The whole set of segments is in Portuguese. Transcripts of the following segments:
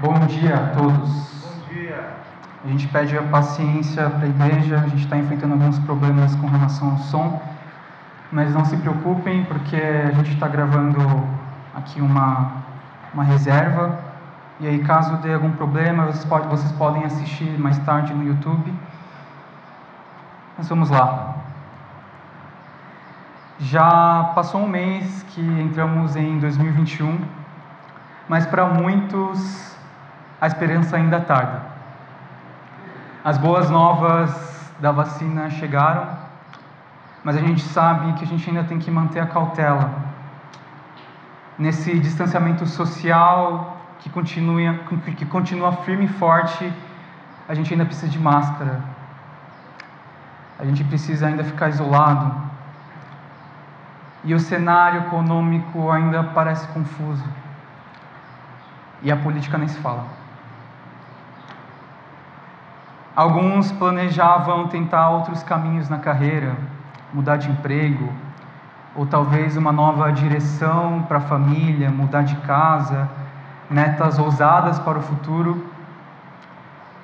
Bom dia a todos. Bom dia. A gente pede a paciência para a igreja, a gente está enfrentando alguns problemas com relação ao som, mas não se preocupem, porque a gente está gravando aqui uma, uma reserva, e aí caso dê algum problema, vocês, pode, vocês podem assistir mais tarde no YouTube. Mas vamos lá. Já passou um mês que entramos em 2021, mas para muitos a esperança ainda tarda. As boas novas da vacina chegaram, mas a gente sabe que a gente ainda tem que manter a cautela. Nesse distanciamento social que continua, que continua firme e forte, a gente ainda precisa de máscara. A gente precisa ainda ficar isolado. E o cenário econômico ainda parece confuso. E a política nem se fala. Alguns planejavam tentar outros caminhos na carreira, mudar de emprego, ou talvez uma nova direção para a família, mudar de casa, metas ousadas para o futuro,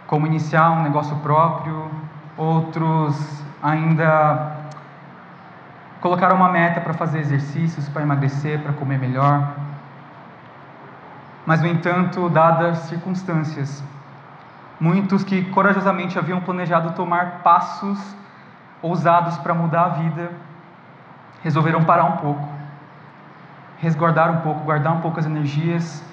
como iniciar um negócio próprio. Outros ainda colocaram uma meta para fazer exercícios, para emagrecer, para comer melhor. Mas, no entanto, dadas circunstâncias, muitos que corajosamente haviam planejado tomar passos ousados para mudar a vida, resolveram parar um pouco, resguardar um pouco, guardar um pouco as energias,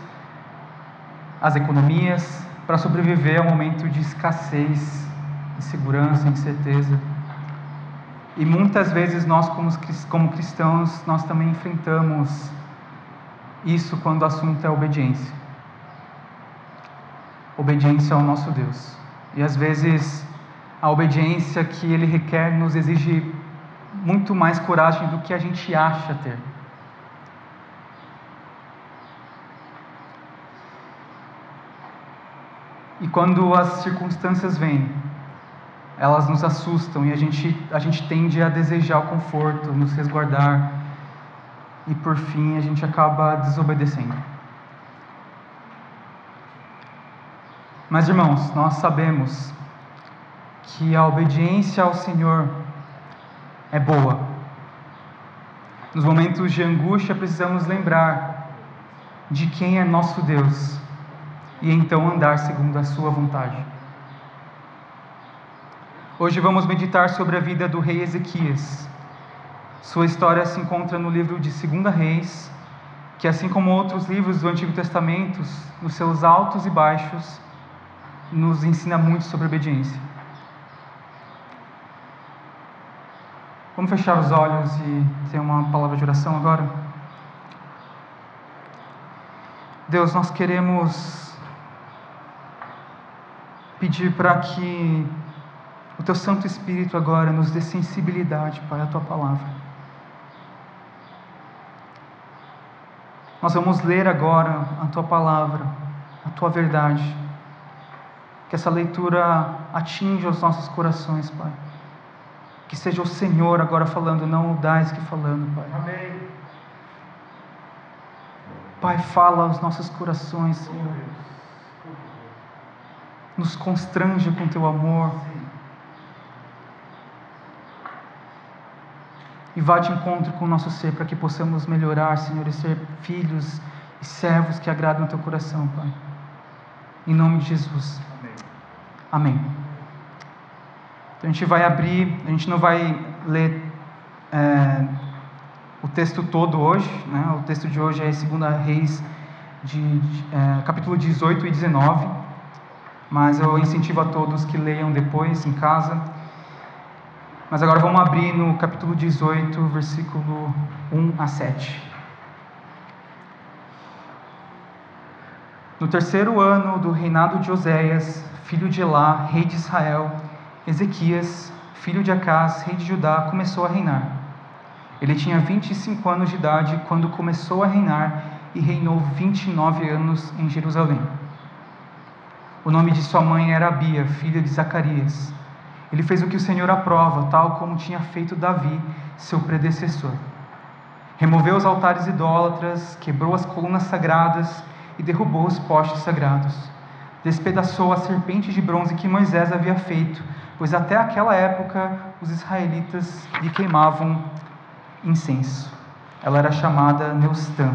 as economias, para sobreviver a um momento de escassez, insegurança, incerteza. E muitas vezes nós, como cristãos, nós também enfrentamos isso quando o assunto é obediência. Obediência ao nosso Deus. E às vezes a obediência que Ele requer nos exige muito mais coragem do que a gente acha ter. E quando as circunstâncias vêm, elas nos assustam e a gente, a gente tende a desejar o conforto, nos resguardar, e por fim a gente acaba desobedecendo. Mas irmãos, nós sabemos que a obediência ao Senhor é boa. Nos momentos de angústia precisamos lembrar de quem é nosso Deus e então andar segundo a sua vontade. Hoje vamos meditar sobre a vida do rei Ezequias. Sua história se encontra no livro de 2 Reis, que assim como outros livros do Antigo Testamento, nos seus altos e baixos, nos ensina muito sobre obediência. Vamos fechar os olhos e ter uma palavra de oração agora? Deus, nós queremos pedir para que o Teu Santo Espírito agora nos dê sensibilidade para a Tua palavra. Nós vamos ler agora a tua palavra, a tua verdade. Que essa leitura atinja os nossos corações, Pai. Que seja o Senhor agora falando, não o Dais que falando, Pai. Amém. Pai, fala aos nossos corações, Senhor. Nos constrange com teu amor. e vá de encontro com o nosso ser para que possamos melhorar, Senhor, e ser filhos e servos que agradam o teu coração, Pai. Em nome de Jesus. Amém. Então a gente vai abrir, a gente não vai ler é, o texto todo hoje, né? o texto de hoje é 2 Reis, de, de é, capítulo 18 e 19, mas eu incentivo a todos que leiam depois em casa. Mas agora vamos abrir no capítulo 18, versículo 1 a 7. No terceiro ano do reinado de Oséias, filho de Elá, rei de Israel, Ezequias, filho de Acás, rei de Judá, começou a reinar. Ele tinha 25 anos de idade quando começou a reinar e reinou 29 anos em Jerusalém. O nome de sua mãe era Abia, filha de Zacarias. Ele fez o que o Senhor aprova, tal como tinha feito Davi, seu predecessor. Removeu os altares idólatras, quebrou as colunas sagradas e derrubou os postes sagrados. Despedaçou a serpente de bronze que Moisés havia feito, pois até aquela época os israelitas lhe queimavam incenso. Ela era chamada Neustã.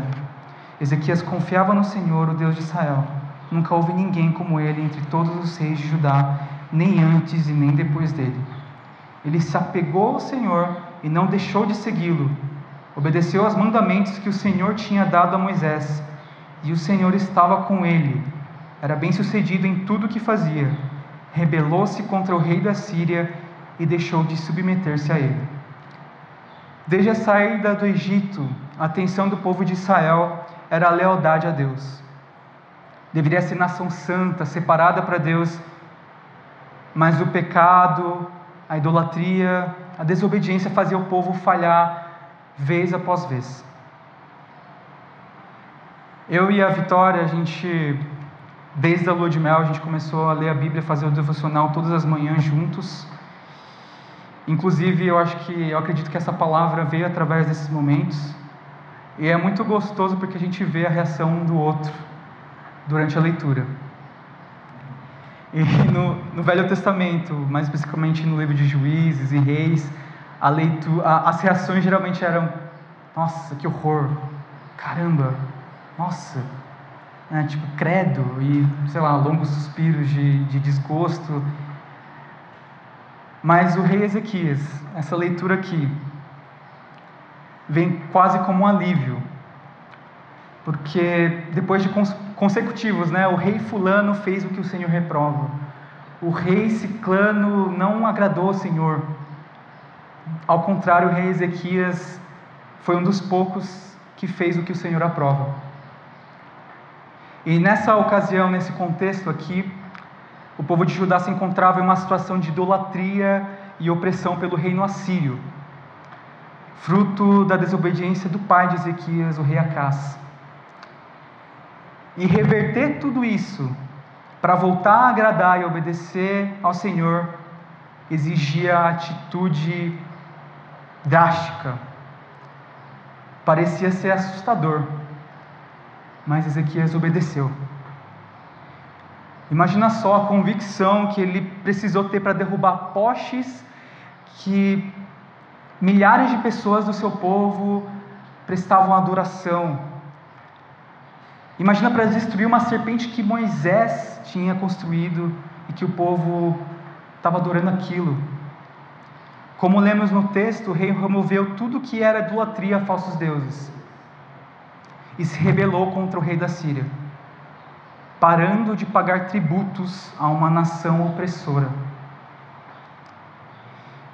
Ezequias confiava no Senhor, o Deus de Israel. Nunca houve ninguém como ele entre todos os reis de Judá, nem antes e nem depois dele. Ele se apegou ao Senhor e não deixou de segui-lo. Obedeceu aos mandamentos que o Senhor tinha dado a Moisés, e o Senhor estava com ele. Era bem-sucedido em tudo o que fazia. Rebelou-se contra o rei da Síria e deixou de submeter-se a ele. Desde a saída do Egito, a atenção do povo de Israel era a lealdade a Deus. Deveria ser nação santa, separada para Deus, mas o pecado, a idolatria, a desobediência fazia o povo falhar vez após vez. Eu e a Vitória, a gente, desde a lua de mel, a gente começou a ler a Bíblia, fazer o devocional todas as manhãs juntos. Inclusive, eu acho que, eu acredito que essa palavra veio através desses momentos. E é muito gostoso porque a gente vê a reação um do outro durante a leitura. E no, no, Velho Testamento, mais especificamente no livro de Juízes e Reis, a leitura, a, as reações geralmente eram: nossa, que horror, caramba, nossa, é, tipo, credo, e sei lá, longos suspiros de, de desgosto. Mas o rei Ezequias, essa leitura aqui, vem quase como um alívio, porque depois de consecutivos, né? O rei fulano fez o que o Senhor reprova. O rei ciclano não agradou ao Senhor. Ao contrário, o rei Ezequias foi um dos poucos que fez o que o Senhor aprova. E nessa ocasião, nesse contexto aqui, o povo de Judá se encontrava em uma situação de idolatria e opressão pelo reino assírio, fruto da desobediência do pai de Ezequias, o rei Acás. E reverter tudo isso para voltar a agradar e obedecer ao Senhor exigia atitude drástica. Parecia ser assustador, mas Ezequias obedeceu. Imagina só a convicção que ele precisou ter para derrubar postes que milhares de pessoas do seu povo prestavam adoração, Imagina para destruir uma serpente que Moisés tinha construído e que o povo estava adorando aquilo. Como lemos no texto, o rei removeu tudo que era idolatria a falsos deuses e se rebelou contra o rei da Síria, parando de pagar tributos a uma nação opressora.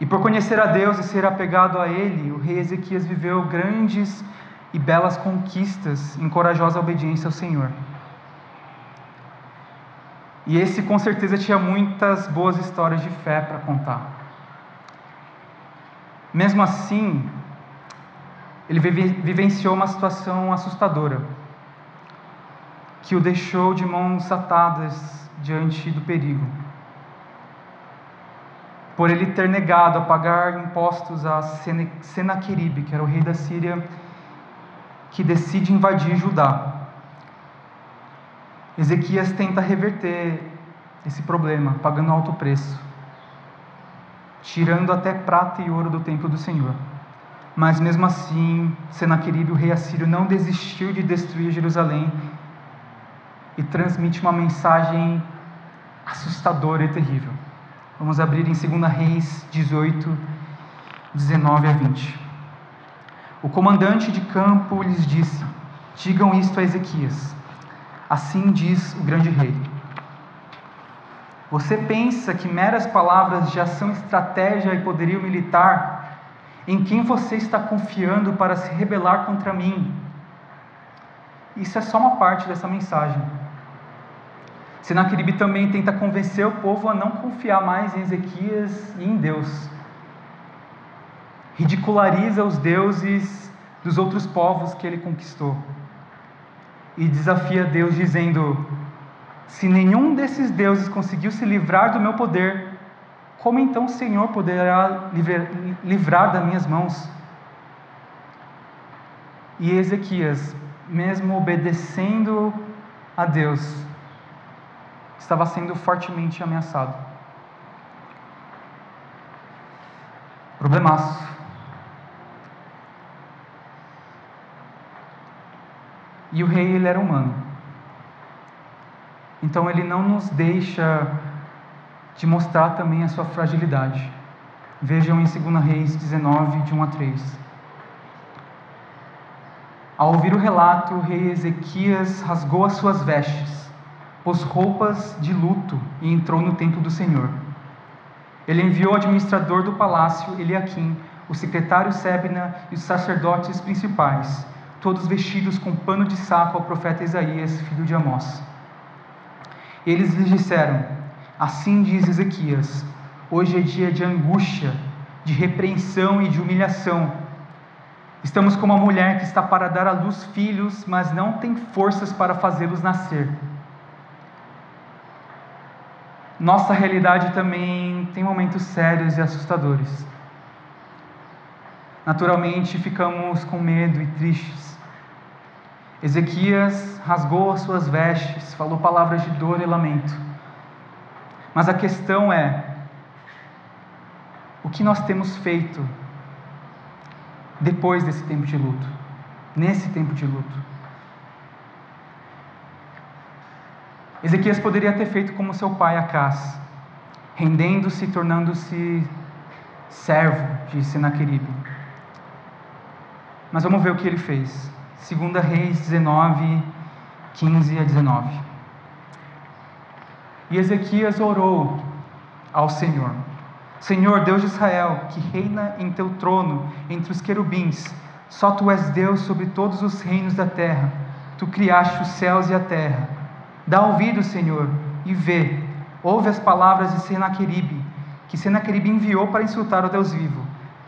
E por conhecer a Deus e ser apegado a Ele, o rei Ezequias viveu grandes e belas conquistas em corajosa obediência ao Senhor. E esse com certeza tinha muitas boas histórias de fé para contar. Mesmo assim, ele vivenciou uma situação assustadora, que o deixou de mãos atadas diante do perigo. Por ele ter negado a pagar impostos a Senaqueribe, que era o rei da Síria, que decide invadir Judá. Ezequias tenta reverter esse problema, pagando alto preço, tirando até prata e ouro do templo do Senhor. Mas mesmo assim, Senaqueribe, o rei assírio, não desistiu de destruir Jerusalém e transmite uma mensagem assustadora e terrível. Vamos abrir em 2 Reis 18, 19 a 20. O comandante de campo lhes disse: Digam isto a Ezequias. Assim diz o grande rei. Você pensa que meras palavras já são estratégia e poderio militar? Em quem você está confiando para se rebelar contra mim? Isso é só uma parte dessa mensagem. Senaqueribe também tenta convencer o povo a não confiar mais em Ezequias e em Deus ridiculariza os deuses dos outros povos que ele conquistou e desafia Deus dizendo: Se nenhum desses deuses conseguiu se livrar do meu poder, como então o Senhor poderá livrar das minhas mãos? E Ezequias, mesmo obedecendo a Deus estava sendo fortemente ameaçado. Problemaço. E o rei ele era humano. Então ele não nos deixa de mostrar também a sua fragilidade. Vejam em 2 Reis 19, de 1 a 3. Ao ouvir o relato, o rei Ezequias rasgou as suas vestes, pôs roupas de luto e entrou no templo do Senhor. Ele enviou o administrador do palácio, Eliaquim, o secretário Sebna e os sacerdotes principais, todos vestidos com pano de saco ao profeta Isaías, filho de Amós. Eles lhes disseram: Assim diz Ezequias: Hoje é dia de angústia, de repreensão e de humilhação. Estamos como a mulher que está para dar à luz filhos, mas não tem forças para fazê-los nascer. Nossa realidade também tem momentos sérios e assustadores. Naturalmente, ficamos com medo e tristes. Ezequias rasgou as suas vestes, falou palavras de dor e lamento. Mas a questão é: o que nós temos feito depois desse tempo de luto? Nesse tempo de luto? Ezequias poderia ter feito como seu pai Acás, rendendo-se e tornando-se servo de Senaqueribe. Mas vamos ver o que ele fez. 2 Reis 19, 15 a 19. E Ezequias orou ao Senhor: Senhor, Deus de Israel, que reina em teu trono entre os querubins, só tu és Deus sobre todos os reinos da terra. Tu criaste os céus e a terra. Dá ouvido, Senhor, e vê. Ouve as palavras de Senaqueribe, que Senaqueribe enviou para insultar o Deus vivo.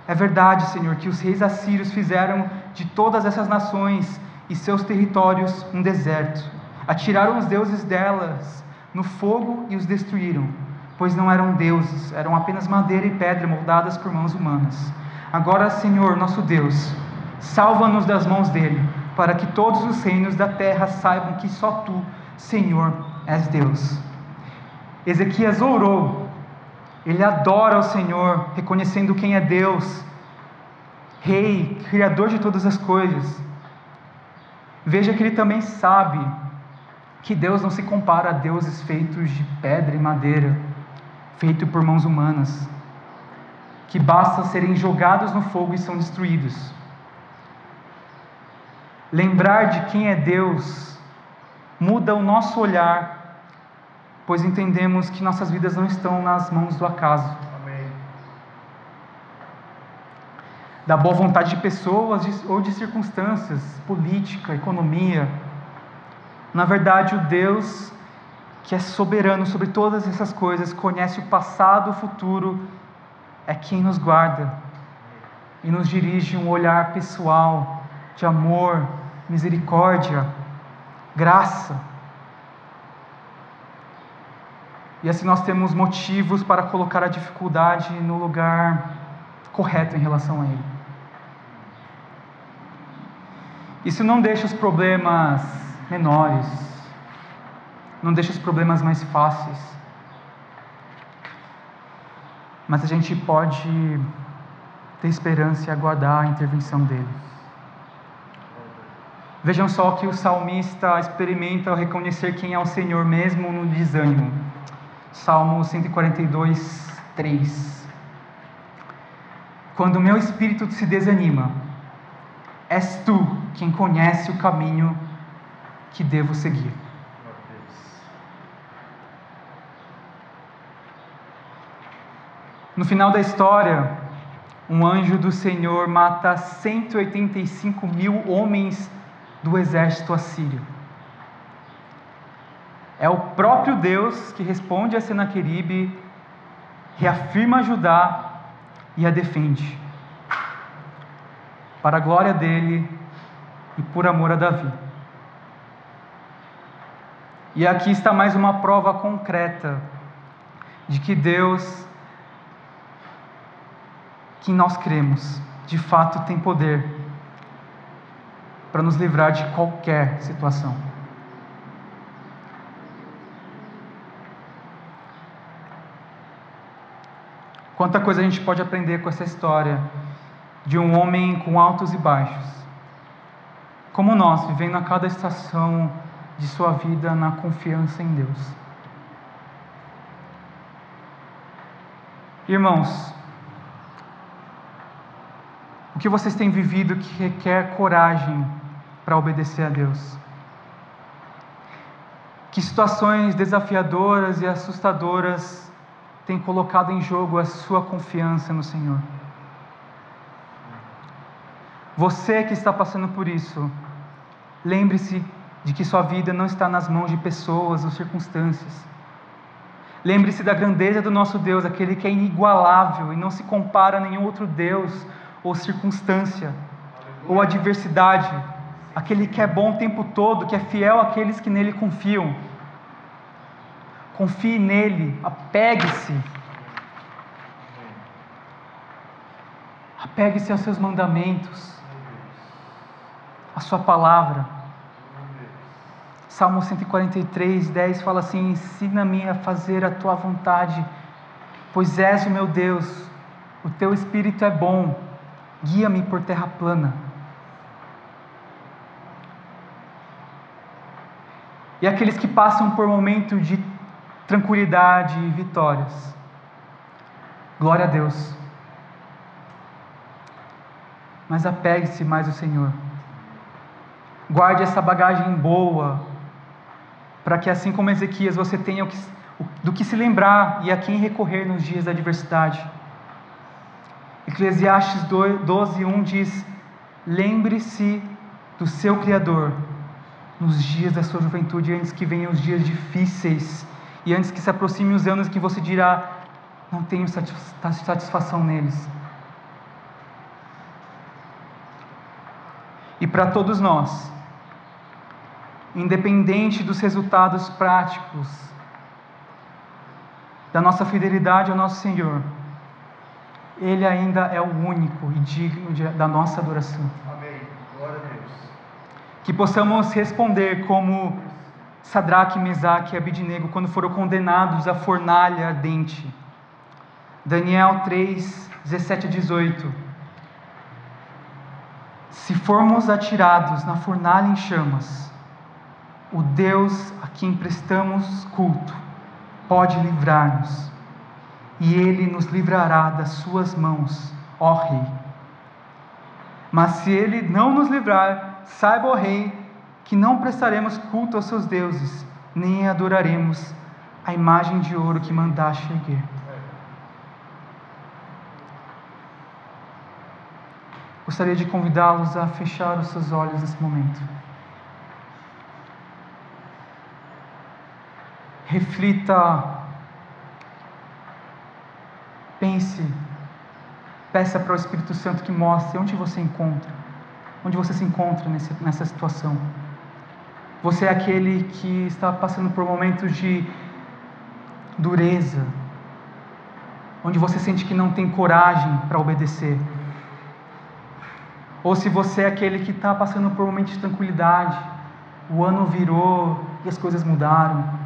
É verdade, Senhor, que os reis assírios fizeram de todas essas nações e seus territórios um deserto. Atiraram os deuses delas no fogo e os destruíram, pois não eram deuses, eram apenas madeira e pedra moldadas por mãos humanas. Agora, Senhor, nosso Deus, salva-nos das mãos dele, para que todos os reinos da terra saibam que só tu, Senhor, és Deus. Ezequias orou, ele adora o Senhor, reconhecendo quem é Deus, Rei, Criador de todas as coisas. Veja que ele também sabe que Deus não se compara a deuses feitos de pedra e madeira, feito por mãos humanas, que basta serem jogados no fogo e são destruídos. Lembrar de quem é Deus muda o nosso olhar, pois entendemos que nossas vidas não estão nas mãos do acaso da boa vontade de pessoas ou de circunstâncias, política, economia. Na verdade, o Deus que é soberano sobre todas essas coisas, conhece o passado, o futuro, é quem nos guarda e nos dirige um olhar pessoal de amor, misericórdia, graça. E assim nós temos motivos para colocar a dificuldade no lugar correto em relação a Ele. Isso não deixa os problemas menores, não deixa os problemas mais fáceis, mas a gente pode ter esperança e aguardar a intervenção dele. Vejam só que o salmista experimenta ao reconhecer quem é o Senhor, mesmo no desânimo. Salmo 142, 3. Quando o meu espírito se desanima, És tu quem conhece o caminho que devo seguir. No final da história, um anjo do Senhor mata 185 mil homens do exército assírio. É o próprio Deus que responde a Senaqueribe, reafirma Judá e a defende para a glória dele e por amor a Davi. E aqui está mais uma prova concreta de que Deus, que nós cremos, de fato tem poder para nos livrar de qualquer situação. Quanta coisa a gente pode aprender com essa história de um homem com altos e baixos. Como nós, vivendo a cada estação de sua vida na confiança em Deus. Irmãos, o que vocês têm vivido que requer coragem para obedecer a Deus? Que situações desafiadoras e assustadoras têm colocado em jogo a sua confiança no Senhor? Você que está passando por isso, lembre-se de que sua vida não está nas mãos de pessoas ou circunstâncias. Lembre-se da grandeza do nosso Deus, aquele que é inigualável e não se compara a nenhum outro Deus ou circunstância ou adversidade, aquele que é bom o tempo todo, que é fiel àqueles que nele confiam. Confie nele, apegue-se. Apegue-se aos seus mandamentos a Sua palavra. Salmo 143, 10 fala assim: Ensina-me a fazer a tua vontade, pois és o meu Deus, o teu espírito é bom, guia-me por terra plana. E aqueles que passam por momentos de tranquilidade e vitórias, glória a Deus. Mas apegue-se mais ao Senhor. Guarde essa bagagem boa, para que assim como Ezequias você tenha do que se lembrar e a quem recorrer nos dias da adversidade. Eclesiastes 12, 1 diz: Lembre-se do seu Criador nos dias da sua juventude, antes que venham os dias difíceis e antes que se aproximem os anos que você dirá: Não tenho satisfação neles. E para todos nós, independente dos resultados práticos da nossa fidelidade ao nosso Senhor, Ele ainda é o único e digno de, da nossa adoração. Amém. Glória a Deus. Que possamos responder como Sadraque, Mesaque e Abidnego quando foram condenados à fornalha ardente. Daniel 3, 17 a 18. Se formos atirados na fornalha em chamas, o Deus a quem prestamos culto pode livrar-nos, e Ele nos livrará das Suas mãos, ó Rei. Mas se Ele não nos livrar, saiba, ó Rei, que não prestaremos culto aos seus deuses, nem adoraremos a imagem de ouro que mandaste erguer. Gostaria de convidá-los a fechar os seus olhos nesse momento. Reflita, pense, peça para o Espírito Santo que mostre onde você encontra, onde você se encontra nesse, nessa situação. Você é aquele que está passando por momentos de dureza, onde você sente que não tem coragem para obedecer. Ou se você é aquele que está passando por momentos de tranquilidade, o ano virou e as coisas mudaram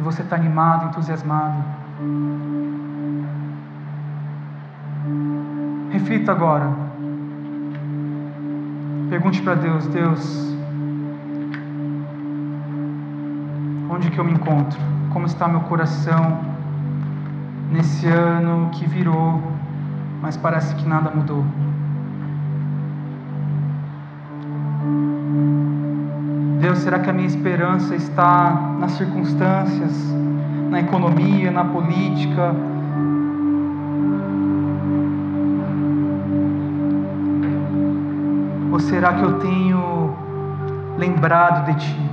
e você está animado, entusiasmado. Reflita agora. Pergunte para Deus: Deus, onde que eu me encontro? Como está meu coração nesse ano que virou, mas parece que nada mudou? Deus, será que a minha esperança está nas circunstâncias, na economia, na política? Ou será que eu tenho lembrado de Ti?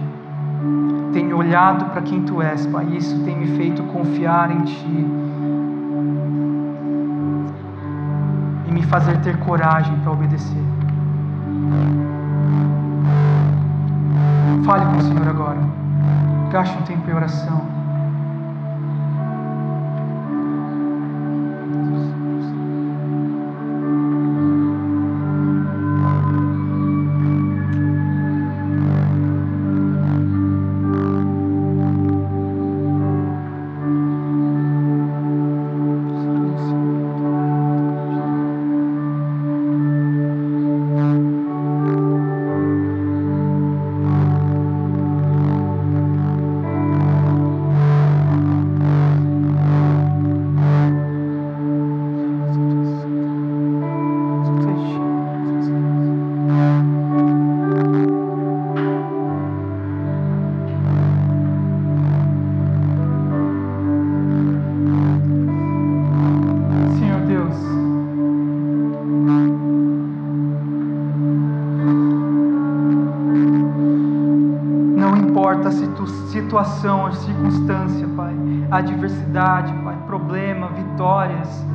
Tenho olhado para quem Tu és, Pai, isso tem me feito confiar em Ti e me fazer ter coragem para obedecer. Fale com o Senhor agora. Gaste um tempo em oração. Certa situação, circunstância, Pai, adversidade, Pai, problema, vitórias.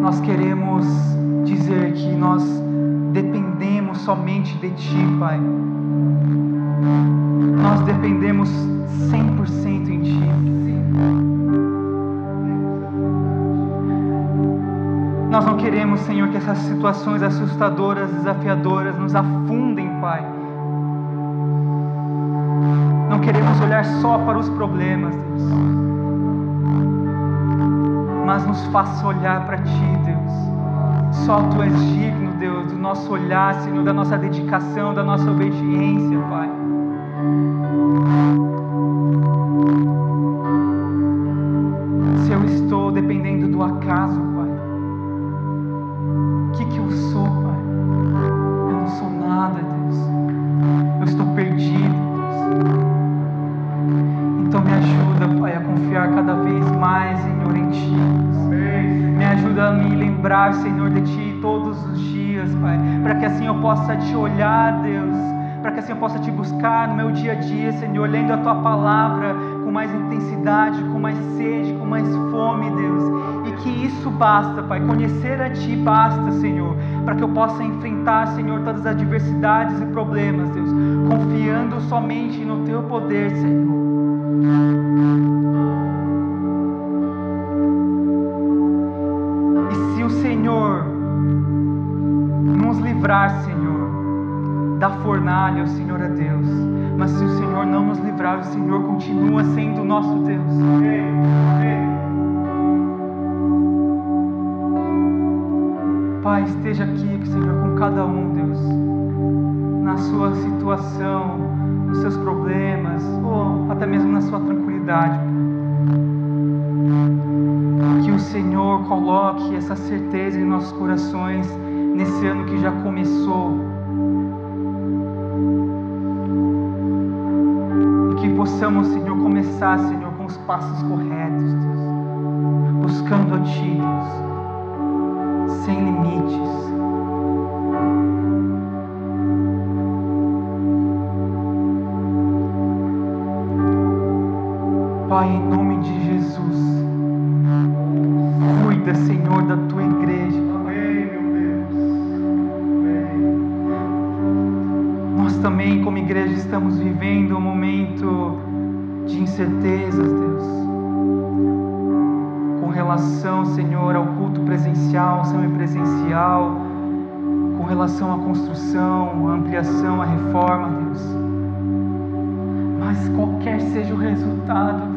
Nós queremos dizer que nós dependemos somente de Ti, Pai. Nós dependemos 100% em Ti. Nós não queremos, Senhor, que essas situações assustadoras, desafiadoras nos afundem, Pai. Não queremos olhar só para os problemas, Deus. Mas nos faça olhar para Ti, Deus. Só Tu és digno, Deus, do nosso olhar, Senhor, da nossa dedicação, da nossa obediência, Pai. Te olhar, Deus, para que assim eu possa te buscar no meu dia a dia, Senhor, lendo a Tua palavra com mais intensidade, com mais sede, com mais fome, Deus, e que isso basta, Pai, conhecer a Ti basta, Senhor, para que eu possa enfrentar, Senhor, todas as adversidades e problemas, Deus, confiando somente no Teu poder, Senhor. Fornalha, o Senhor é Deus. Mas se o Senhor não nos livrar, o Senhor continua sendo o nosso Deus. Pai, esteja aqui, Senhor, com cada um, Deus, na sua situação, nos seus problemas, ou até mesmo na sua tranquilidade. Que o Senhor coloque essa certeza em nossos corações nesse ano que já começou. Possamos, Senhor, começar, Senhor, com os passos corretos, Deus, buscando a Ti, Deus, sem limites. Pai, em nome de Jesus, cuida, Senhor, da tua igreja. também, como igreja, estamos vivendo um momento incertezas, Deus. Com relação, Senhor, ao culto presencial, semipresencial, com relação à construção, à ampliação, à reforma, Deus. Mas qualquer seja o resultado,